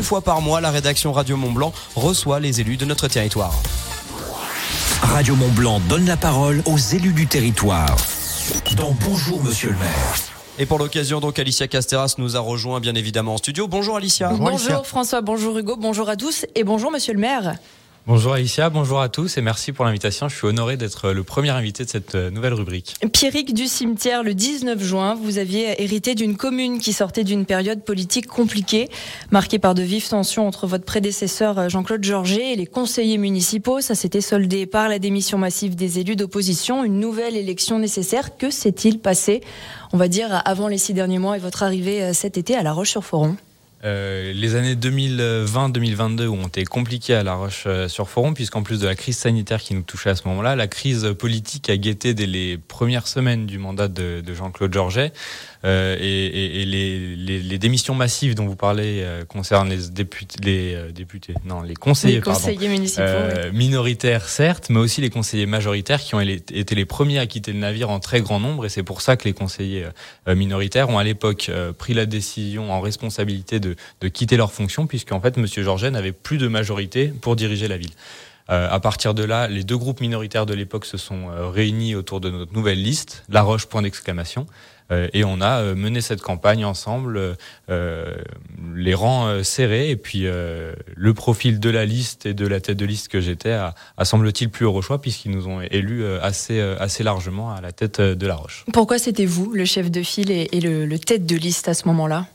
Une fois par mois, la rédaction Radio Mont Blanc reçoit les élus de notre territoire. Radio Mont Blanc donne la parole aux élus du territoire. Dans Bonjour Monsieur le maire. Et pour l'occasion, donc, Alicia Casteras nous a rejoint bien évidemment en studio. Bonjour Alicia. Bonjour, François, bonjour Hugo, bonjour à tous et bonjour Monsieur le maire. Bonjour Alicia, bonjour à tous et merci pour l'invitation. Je suis honoré d'être le premier invité de cette euh, nouvelle rubrique. Pierrick du cimetière, le 19 juin, vous aviez hérité d'une commune qui sortait d'une période politique compliquée, marquée par de vives tensions entre votre prédécesseur euh, Jean-Claude Georget et les conseillers municipaux. Ça s'était soldé par la démission massive des élus d'opposition, une nouvelle élection nécessaire. Que s'est-il passé, on va dire, avant les six derniers mois et votre arrivée euh, cet été à La Roche-sur-Foron? Euh, les années 2020-2022 ont été compliquées à La Roche-sur-Foron, puisqu'en plus de la crise sanitaire qui nous touchait à ce moment-là, la crise politique a guetté dès les premières semaines du mandat de, de Jean-Claude Georget. Euh, et, et, les, les, les, démissions massives dont vous parlez euh, concernent les députés, les euh, députés, non, les conseillers, les conseillers municipaux, euh, minoritaires certes, mais aussi les conseillers majoritaires qui ont été les premiers à quitter le navire en très grand nombre, et c'est pour ça que les conseillers minoritaires ont à l'époque pris la décision en responsabilité de, de quitter leur fonction, puisqu'en fait, Monsieur Georget n'avait plus de majorité pour diriger la ville. Euh, à partir de là, les deux groupes minoritaires de l'époque se sont réunis autour de notre nouvelle liste, La Roche, point d'exclamation. Euh, et on a euh, mené cette campagne ensemble, euh, les rangs serrés, et puis le profil de la liste et de la tête de liste que j'étais a, semble-t-il plus au choix puisqu'ils nous ont élus assez, assez largement à la tête de la Roche. Pourquoi c'était vous, le chef de file et, le tête de liste à ce moment-là?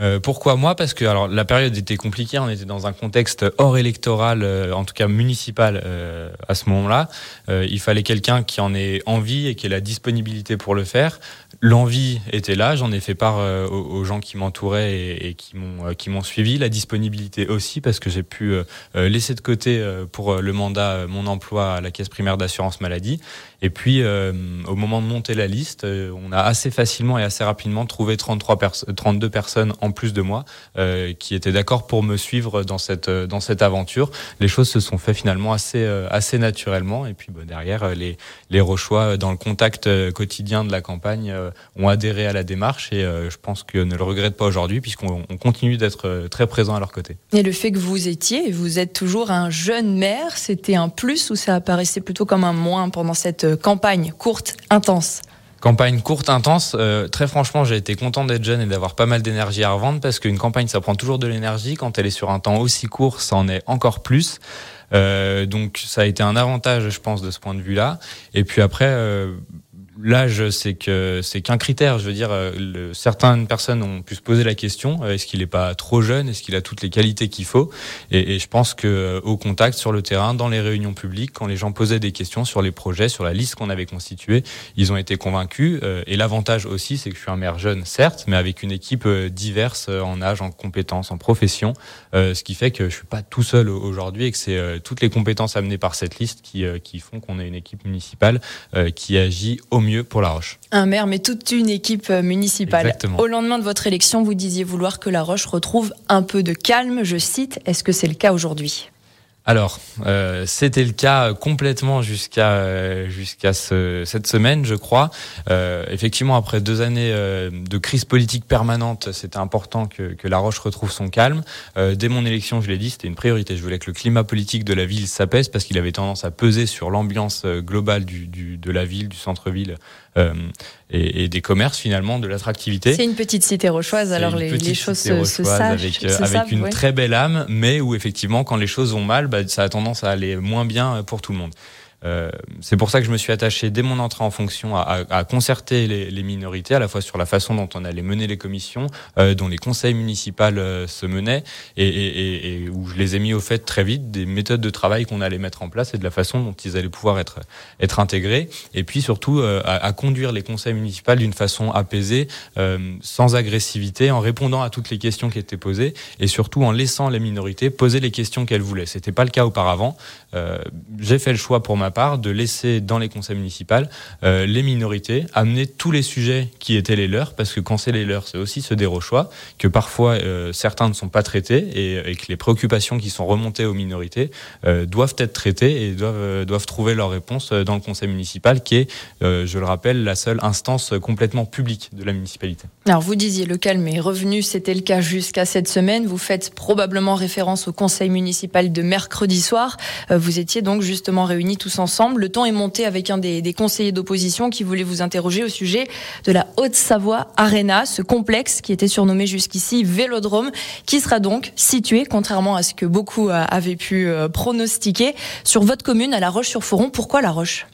Euh, pourquoi moi? Parce que alors la période était compliquée, on était dans un contexte hors électoral, euh, en tout cas municipal euh, à ce moment-là. il fallait quelqu'un qui en ait envie et qui ait la disponibilité pour le faire. L'envie était là, j'en ai fait part aux, gens qui m'entouraient et, qui m'ont qui m'ont suivi. La disponibilité aussi parce que j'ai pu laisser de côté pour le mandat mon emploi à la caisse primaire d'assurance maladie. Et puis au moment de monter la liste, on a assez facilement et assez rapidement trouvé 33 32 personnes en plus de moi euh, qui étaient d'accord pour me suivre dans cette euh, dans cette aventure. Les choses se sont fait finalement assez euh, assez naturellement et puis bah, derrière les les Rochois dans le contact quotidien de la campagne ont adhéré à la démarche et je pense que ne le regrettent pas aujourd'hui puisqu'on continue d'être très présent à leur côté. Et le fait que vous étiez, vous êtes toujours un jeune maire, c'était un plus ou ça apparaissait plutôt comme un moins pendant cette campagne courte, intense? Campagne courte, intense. Euh, très franchement, j'ai été content d'être jeune et d'avoir pas mal d'énergie à revendre parce qu'une campagne, ça prend toujours de l'énergie. Quand elle est sur un temps aussi court, ça en est encore plus. Euh, donc ça a été un avantage, je pense, de ce point de vue-là. Et puis après, euh, l'âge, c'est que c'est qu'un critère. Je veux dire, euh, certaines personnes ont pu se poser la question euh, est-ce qu'il n'est pas trop jeune? Est-ce qu'il a toutes les qualités qu'il faut? Et, et, je pense que euh, au contact, sur le terrain, dans les réunions publiques, quand les gens posaient des questions sur les projets, sur la liste qu'on avait constituée, ils ont été convaincus. et l'avantage aussi, c'est que je suis un maire jeune, certes, mais avec une équipe diverse en âge, en compétences, en profession, ce qui fait que je suis pas tout seul aujourd'hui et que c'est toutes les compétences amenées par cette liste qui, qui font qu'on ait une équipe municipale qui agit au mieux pour La Roche. Un maire, mais toute une équipe euh, municipale. Au lendemain de votre élection, vous disiez vouloir que La Roche retrouve un peu de calme. Je cite, est-ce que c'est le cas aujourd'hui? Alors, euh, c'était le cas complètement jusqu'à euh, jusqu'à ce, cette semaine, je crois. Euh, effectivement, après deux années euh, de crise politique permanente, c'était important que, que, La Roche retrouve son calme. Euh, dès mon élection, je l'ai dit, c'était une priorité. Je voulais que le climat politique de la ville s'apaise parce qu'il avait tendance à peser sur l'ambiance globale du, du, de la ville, du centre-ville et, et, des commerces finalement, de l'attractivité. C'est une petite cité rochoise, alors les, les, choses se, se avec, avec une très belle âme, mais où effectivement, quand les choses vont mal, bah, ça a tendance à aller moins bien pour tout le monde. Euh, c'est pour ça que je me suis attaché dès mon entrée en fonction à, à, à concerter les, les, minorités, à la fois sur la façon dont on allait mener les commissions, euh, dont les conseils municipaux euh, se menaient, et, et, et, où je les ai mis au fait très vite des méthodes de travail qu'on allait mettre en place et de la façon dont ils allaient pouvoir être être intégrés, et puis surtout euh, à, à, conduire les conseils municipaux d'une façon apaisée, euh, sans agressivité, en répondant à toutes les questions qui étaient posées, et surtout en laissant les minorités poser les questions qu'elles voulaient. C'était pas le cas auparavant. J'ai fait le choix pour ma part de laisser dans les conseils municipaux les minorités amener tous les sujets qui étaient les leurs, parce que quand c'est les leurs, c'est aussi des Rochois, que parfois certains ne sont pas traités et, et, que les préoccupations qui sont remontées aux minorités doivent être traitées et doivent, doivent trouver leur réponse dans le conseil municipal, qui est, je le rappelle, la seule instance complètement publique de la municipalité. Alors vous disiez le calme est revenu, c'était le cas jusqu'à cette semaine. Vous faites probablement référence au conseil municipal de mercredi soir. Euh, vous étiez donc justement réunis tous ensemble. Le temps est monté avec un des, conseillers d'opposition qui voulait vous interroger au sujet de la Haute-Savoie Arena, ce complexe qui était surnommé jusqu'ici Vélodrome, qui sera donc situé, contrairement à ce que beaucoup euh, avaient pu euh, pronostiquer, sur votre commune à La Roche-sur-Foron. Pourquoi La Roche?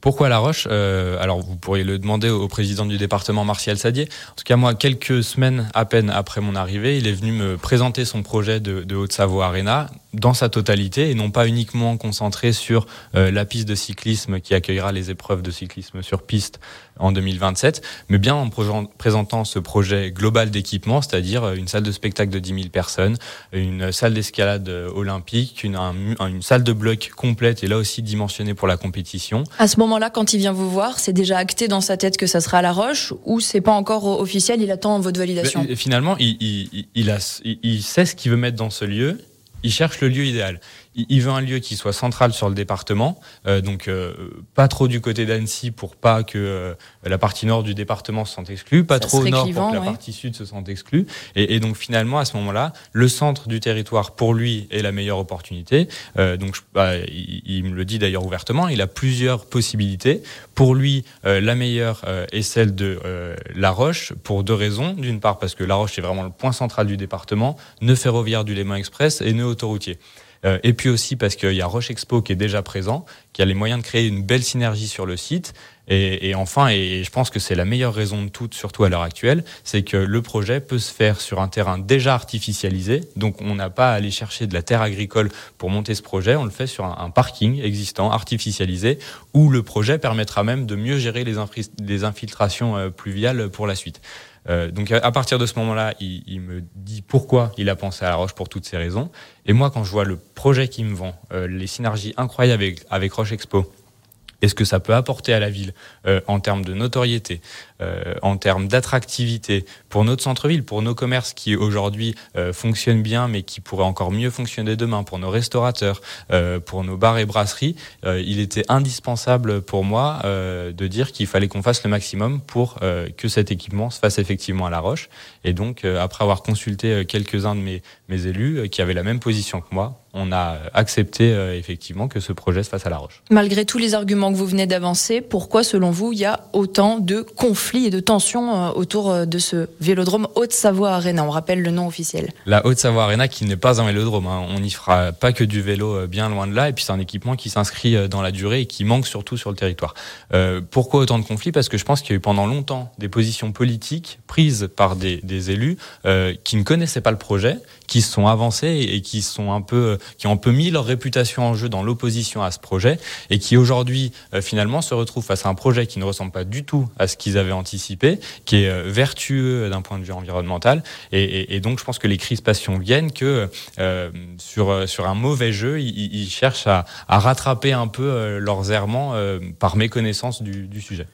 Pourquoi La Roche? Euh, Alors, vous pourriez le demander au président du département, Martial Sadier. En tout cas, moi, quelques semaines à peine après mon arrivée, il est venu me présenter son projet de, de Haute-Savoie Arena dans sa totalité et non pas uniquement concentré sur euh, la piste de cyclisme qui accueillera les épreuves de cyclisme sur piste en 2027, mais bien en présentant ce projet global d'équipement, c'est-à-dire euh, une salle de spectacle de 10 000 personnes, une salle d'escalade euh, olympique, une, une salle de bloc complète et là aussi dimensionnée pour la compétition. À ce moment-là, quand il vient vous voir, c'est déjà acté dans sa tête que ça sera à La Roche ou c'est pas encore officiel, il attend votre validation? Finalement, il, il, il, a, il sait ce qu'il veut mettre dans ce lieu il cherche le lieu idéal. Il veut un lieu qui soit central sur le département, euh, donc euh, pas trop du côté d'Annecy pour pas que euh, la partie nord du département se sente exclue, pas trop au nord pour que la partie sud se sente exclue. Et, et donc finalement, à ce moment-là, le centre du territoire pour lui est la meilleure opportunité. donc bah, il, il, me le dit d'ailleurs ouvertement, il a plusieurs possibilités. Pour lui, la meilleure est celle de La Roche pour deux raisons. D'une part parce que La Roche est vraiment le point central du département, nœud ferroviaire du Léman Express et nœud autoroutier. Euh, et puis aussi parce qu'il y a Roche Expo qui est déjà présent, qui a les moyens de créer une belle synergie sur le site. Et, enfin, et je pense que c'est la meilleure raison de toutes, surtout à l'heure actuelle, c'est que le projet peut se faire sur un terrain déjà artificialisé. Donc on n'a pas à aller chercher de la terre agricole pour monter ce projet, on le fait sur un, un parking existant, artificialisé, où le projet permettra même de mieux gérer les, les infiltrations euh, pluviales pour la suite. Euh, donc à partir de ce moment-là, il, il, me dit pourquoi il a pensé à La Roche pour toutes ces raisons. Et moi, quand je vois le projet qu'il me vend, euh, les synergies incroyables avec, avec Roche Expo, et ce que ça peut apporter à la ville euh, en termes de notoriété, euh, en termes d'attractivité pour notre centre-ville, pour nos commerces qui aujourd'hui euh, fonctionnent bien, mais qui pourraient encore mieux fonctionner demain, pour nos restaurateurs, euh, pour nos bars et brasseries, euh, il était indispensable pour moi euh, de dire qu'il fallait qu'on fasse le maximum pour que cet équipement se fasse effectivement à La Roche. Et donc, après avoir consulté quelques-uns de mes, mes élus qui avaient la même position que moi, on a accepté euh, effectivement que ce projet se fasse à La Roche. Malgré tous les arguments que vous venez d'avancer, pourquoi selon vous il y a autant de conflits et de tensions euh, autour euh, de ce vélodrome Haute-Savoie Arena? On rappelle le nom officiel. La Haute-Savoie Arena qui n'est pas un vélodrome, hein. on n'y fera pas que du vélo bien loin de là, et puis c'est un équipement qui s'inscrit dans la durée et qui manque surtout sur le territoire. Euh, pourquoi autant de conflits? Parce que je pense qu'il y a eu pendant longtemps des positions politiques prises par des, des élus euh, qui ne connaissaient pas le projet, qui se sont avancés et qui sont un peu qui ont un peu mis leur réputation en jeu dans l'opposition à ce projet et qui aujourd'hui euh, finalement se retrouvent face à un projet qui ne ressemble pas du tout à ce qu'ils avaient anticipé, qui est euh, vertueux d'un point de vue environnemental et, donc je pense que les crispations viennent que euh, sur sur un mauvais jeu, ils, ils cherchent à, à, rattraper un peu euh, leurs errements euh, par méconnaissance du, du sujet.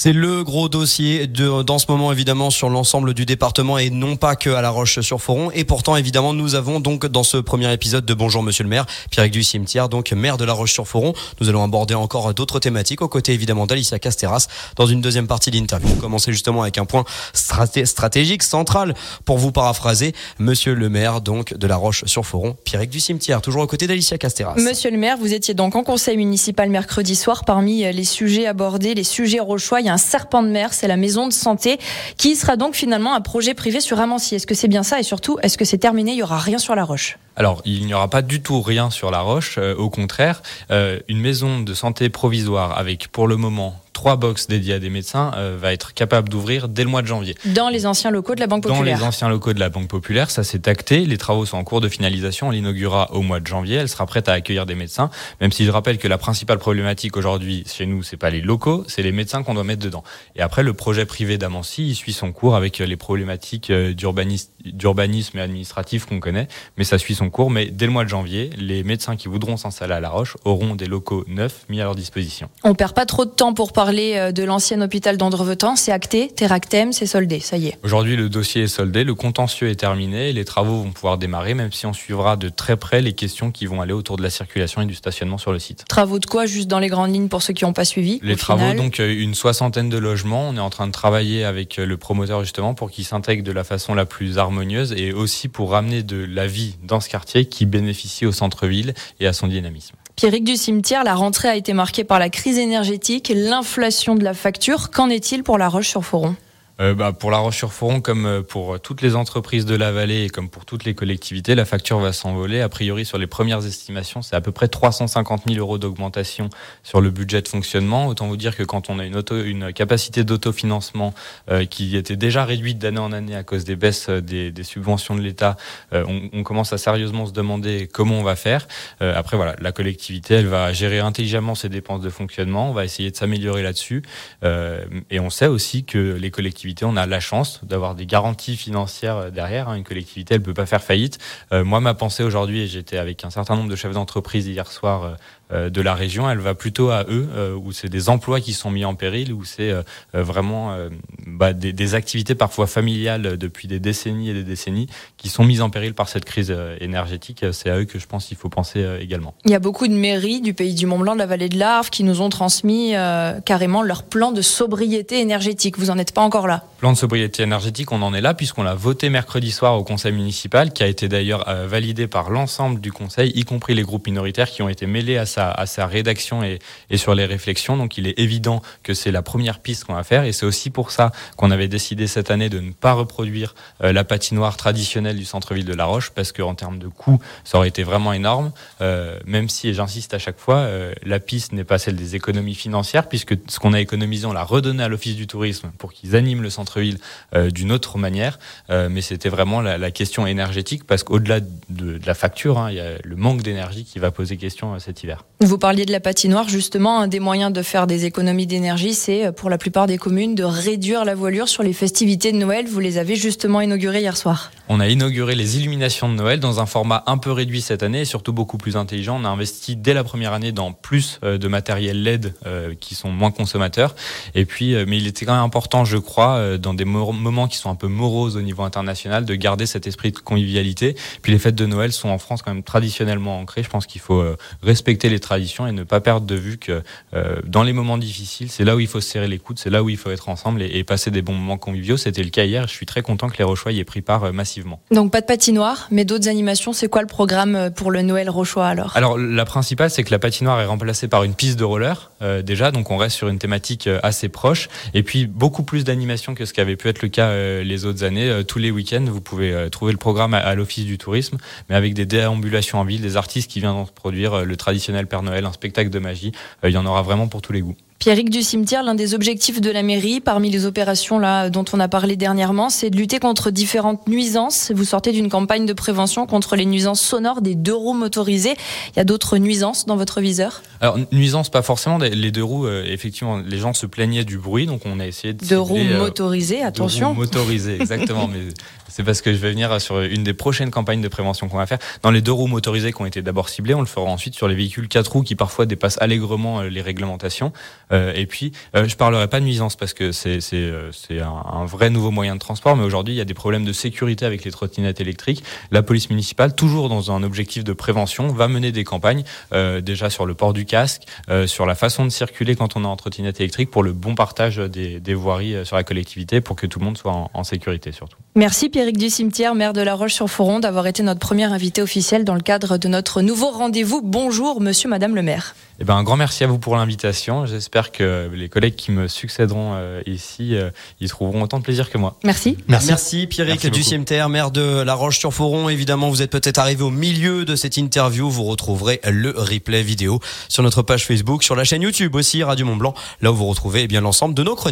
C'est le gros dossier de, dans ce moment évidemment sur l'ensemble du département et non pas que à La Roche-sur-Foron. Et pourtant évidemment nous avons donc dans ce premier épisode de Bonjour Monsieur le Maire, Pierre du Cimetière, donc maire de La Roche-sur-Foron. Nous allons aborder encore d'autres thématiques aux côtés évidemment d'Alicia Casteras dans une deuxième partie d'interview. Commencer justement avec un point straté stratégique central pour vous paraphraser Monsieur le Maire donc de La Roche-sur-Foron, Pierre du Cimetière, toujours aux côtés d'Alicia Casteras. Monsieur le Maire, vous étiez donc en conseil municipal mercredi soir parmi les sujets abordés, les sujets rochois un serpent de mer, c'est la maison de santé qui sera donc finalement un projet privé sur Amancy. Est-ce que c'est bien ça et surtout, est-ce que c'est terminé, il y aura rien sur la roche? Alors, il n'y aura pas du tout rien sur la roche. Euh, au contraire, euh, une maison de santé provisoire avec, pour le moment, trois box dédiées à des médecins va être capable d'ouvrir dès le mois de janvier. Dans les anciens locaux de la Banque Populaire. Dans les anciens locaux de la Banque Populaire, ça s'est acté. Les travaux sont en cours de finalisation. On l'inaugurera au mois de janvier. Elle sera prête à accueillir des médecins, même si je rappelle que la principale problématique aujourd'hui chez nous, c'est pas les locaux, c'est les médecins qu'on doit mettre dedans. Et après, le projet privé d'Amancy, il suit son cours avec les problématiques d'urbanisme et administratif qu'on connaît, mais ça suit son cours. Mais dès le mois de janvier, les médecins qui voudront s'installer à La Roche auront des locaux neufs mis à leur disposition. On perd pas trop de temps pour parler euh, de l'ancien hôpital d'Andrevetan. C'est acté, Terractem, c'est soldé, ça y est. Aujourd'hui, le dossier est soldé, le contentieux est terminé, les travaux vont pouvoir démarrer, même si on suivra de très près les questions qui vont aller autour de la circulation et du stationnement sur le site. Travaux de quoi, juste dans les grandes lignes pour ceux qui n'ont pas suivi Les travaux, donc euh, une soixantaine de logements. On est en train de travailler avec euh, le promoteur justement pour qu'il s'intègre de la façon la plus harmonieuse et aussi pour ramener de la vie dans ce quartier qui bénéficie au centre-ville et à son dynamisme. Pierrick du cimetière, la rentrée a été marquée par la crise énergétique, l'inflation de la facture. Qu'en est-il pour La Roche-sur-Foron? Euh, bah, pour La Roche-sur-Foron, comme euh, pour toutes les entreprises de la vallée et comme pour toutes les collectivités, la facture va s'envoler. A priori, sur les premières estimations, c'est à peu près 350 000 euros d'augmentation sur le budget de fonctionnement. Autant vous dire que quand on a une, auto, une capacité d'autofinancement euh, qui était déjà réduite d'année en année à cause des baisses des, des subventions de l'État, on, on, commence à sérieusement se demander comment on va faire. après, voilà, la collectivité, elle va gérer intelligemment ses dépenses de fonctionnement. On va essayer de s'améliorer là-dessus. et on sait aussi que les collectivités on a la chance d'avoir des garanties financières euh, derrière. Hein. Une collectivité, elle peut pas faire faillite. Euh, moi, ma pensée aujourd'hui, j'étais avec un certain nombre de chefs d'entreprise hier soir euh, de la région, elle va plutôt à eux, euh, où c'est des emplois qui sont mis en péril, où c'est euh, vraiment bah, des, des, activités parfois familiales depuis des décennies et des décennies qui sont mises en péril par cette crise énergétique. C'est à eux que je pense qu'il faut penser également. Il y a beaucoup de mairies du pays du Mont-Blanc, de la vallée de l'Arve, qui nous ont transmis carrément leur plan de sobriété énergétique. Vous n'en êtes pas encore là? Plan de sobriété énergétique, on en est là puisqu'on l'a voté mercredi soir au conseil municipal, qui a été d'ailleurs validé par l'ensemble du conseil, y compris les groupes minoritaires qui ont été mêlés à ça à sa rédaction et, et, sur les réflexions. Donc il est évident que c'est la première piste qu'on va faire et c'est aussi pour ça qu'on avait décidé cette année de ne pas reproduire euh, la patinoire traditionnelle du centre-ville de La Roche parce qu'en termes de coût, ça aurait été vraiment énorme. Euh, même si, et j'insiste à chaque fois, euh, la piste n'est pas celle des économies financières puisque ce qu'on a économisé, on l'a redonné à l'Office du tourisme pour qu'ils animent le centre-ville euh, d'une autre manière. Euh, mais c'était vraiment la, la, question énergétique parce qu'au-delà de, de, la facture, hein, il y a le manque d'énergie qui va poser question cet hiver. Vous parliez de la patinoire, justement, un des moyens de faire des économies d'énergie, c'est euh, pour la plupart des communes de réduire la voilure sur les festivités de Noël. Vous les avez justement inaugurées hier soir. On a inauguré les illuminations de Noël dans un format un peu réduit cette année et surtout beaucoup plus intelligent. On a investi dès la première année dans plus euh, de matériel LED euh, qui sont moins consommateurs. Et puis, mais il était quand même important, je crois, dans des moments qui sont un peu moroses au niveau international, de garder cet esprit de convivialité. Puis les fêtes de Noël sont en France quand même traditionnellement ancrées. Je pense qu'il faut respecter les tradition et ne pas perdre de vue que euh, dans les moments difficiles, c'est là où il faut se serrer les coudes, c'est là où il faut être ensemble et, et passer des bons moments conviviaux. C'était le cas hier. Je suis très content que les Rochois y aient pris part euh, massivement. Donc pas de patinoire, mais d'autres animations. C'est quoi le programme euh, pour le Noël Rochois alors? Alors la principale, c'est que la patinoire est remplacée par une piste de roller euh, déjà, donc on reste sur une thématique assez proche. Et puis beaucoup plus d'animations que ce qui avait pu être le cas les autres années. tous les week-ends, vous pouvez trouver le programme à, à l'Office du tourisme, mais avec des déambulations en ville, des artistes qui viendront produire le traditionnel Père Noël, un spectacle de magie. il y en aura vraiment pour tous les goûts. Pierrick du cimetière, l'un des objectifs de la mairie, parmi les opérations là dont on a parlé dernièrement, c'est de lutter contre différentes nuisances. Vous sortez d'une campagne de prévention contre les nuisances sonores des deux roues motorisées. Il y a d'autres nuisances dans votre viseur? Alors nuisances pas forcément. Les deux roues, euh, effectivement, les gens se plaignaient du bruit, donc on a essayé de. Deux roues euh, motorisées, attention. Deux roues motorisées, exactement. mais c'est parce que je vais venir sur une des prochaines campagnes de prévention qu'on va faire. Dans les deux roues motorisées qui ont été d'abord ciblées, on le fera ensuite sur les véhicules quatre roues qui parfois dépassent allègrement euh, les réglementations. Euh, et puis, euh, je parlerai pas de nuisance parce que c'est c'est euh, un, un, vrai nouveau moyen de transport, mais aujourd'hui il y a des problèmes de sécurité avec les trottinettes électriques. La police municipale, toujours dans un objectif de prévention, va mener des campagnes déjà sur le port du casque, sur la façon de circuler quand on est en trottinette électrique, pour le bon partage des, des voiries sur la collectivité, pour que tout le monde soit en, en sécurité surtout. Merci. Pierrick du Cimetière, maire de La Roche-sur-Foron, d'avoir été notre premier invité officiel dans le cadre de notre nouveau rendez-vous. Bonjour, monsieur, madame le maire. Eh ben, un grand merci à vous pour l'invitation. J'espère que les collègues qui me succéderont euh, ici euh, y trouveront autant de plaisir que moi. Merci. Merci, merci Pierrick Merci du maire de La Roche-sur-Foron. Évidemment, vous êtes peut-être arrivé au milieu de cette interview. Vous retrouverez le replay vidéo sur notre page Facebook, sur la chaîne YouTube aussi, Radio Mont Blanc, là où vous retrouvez eh bien l'ensemble de nos chroniques.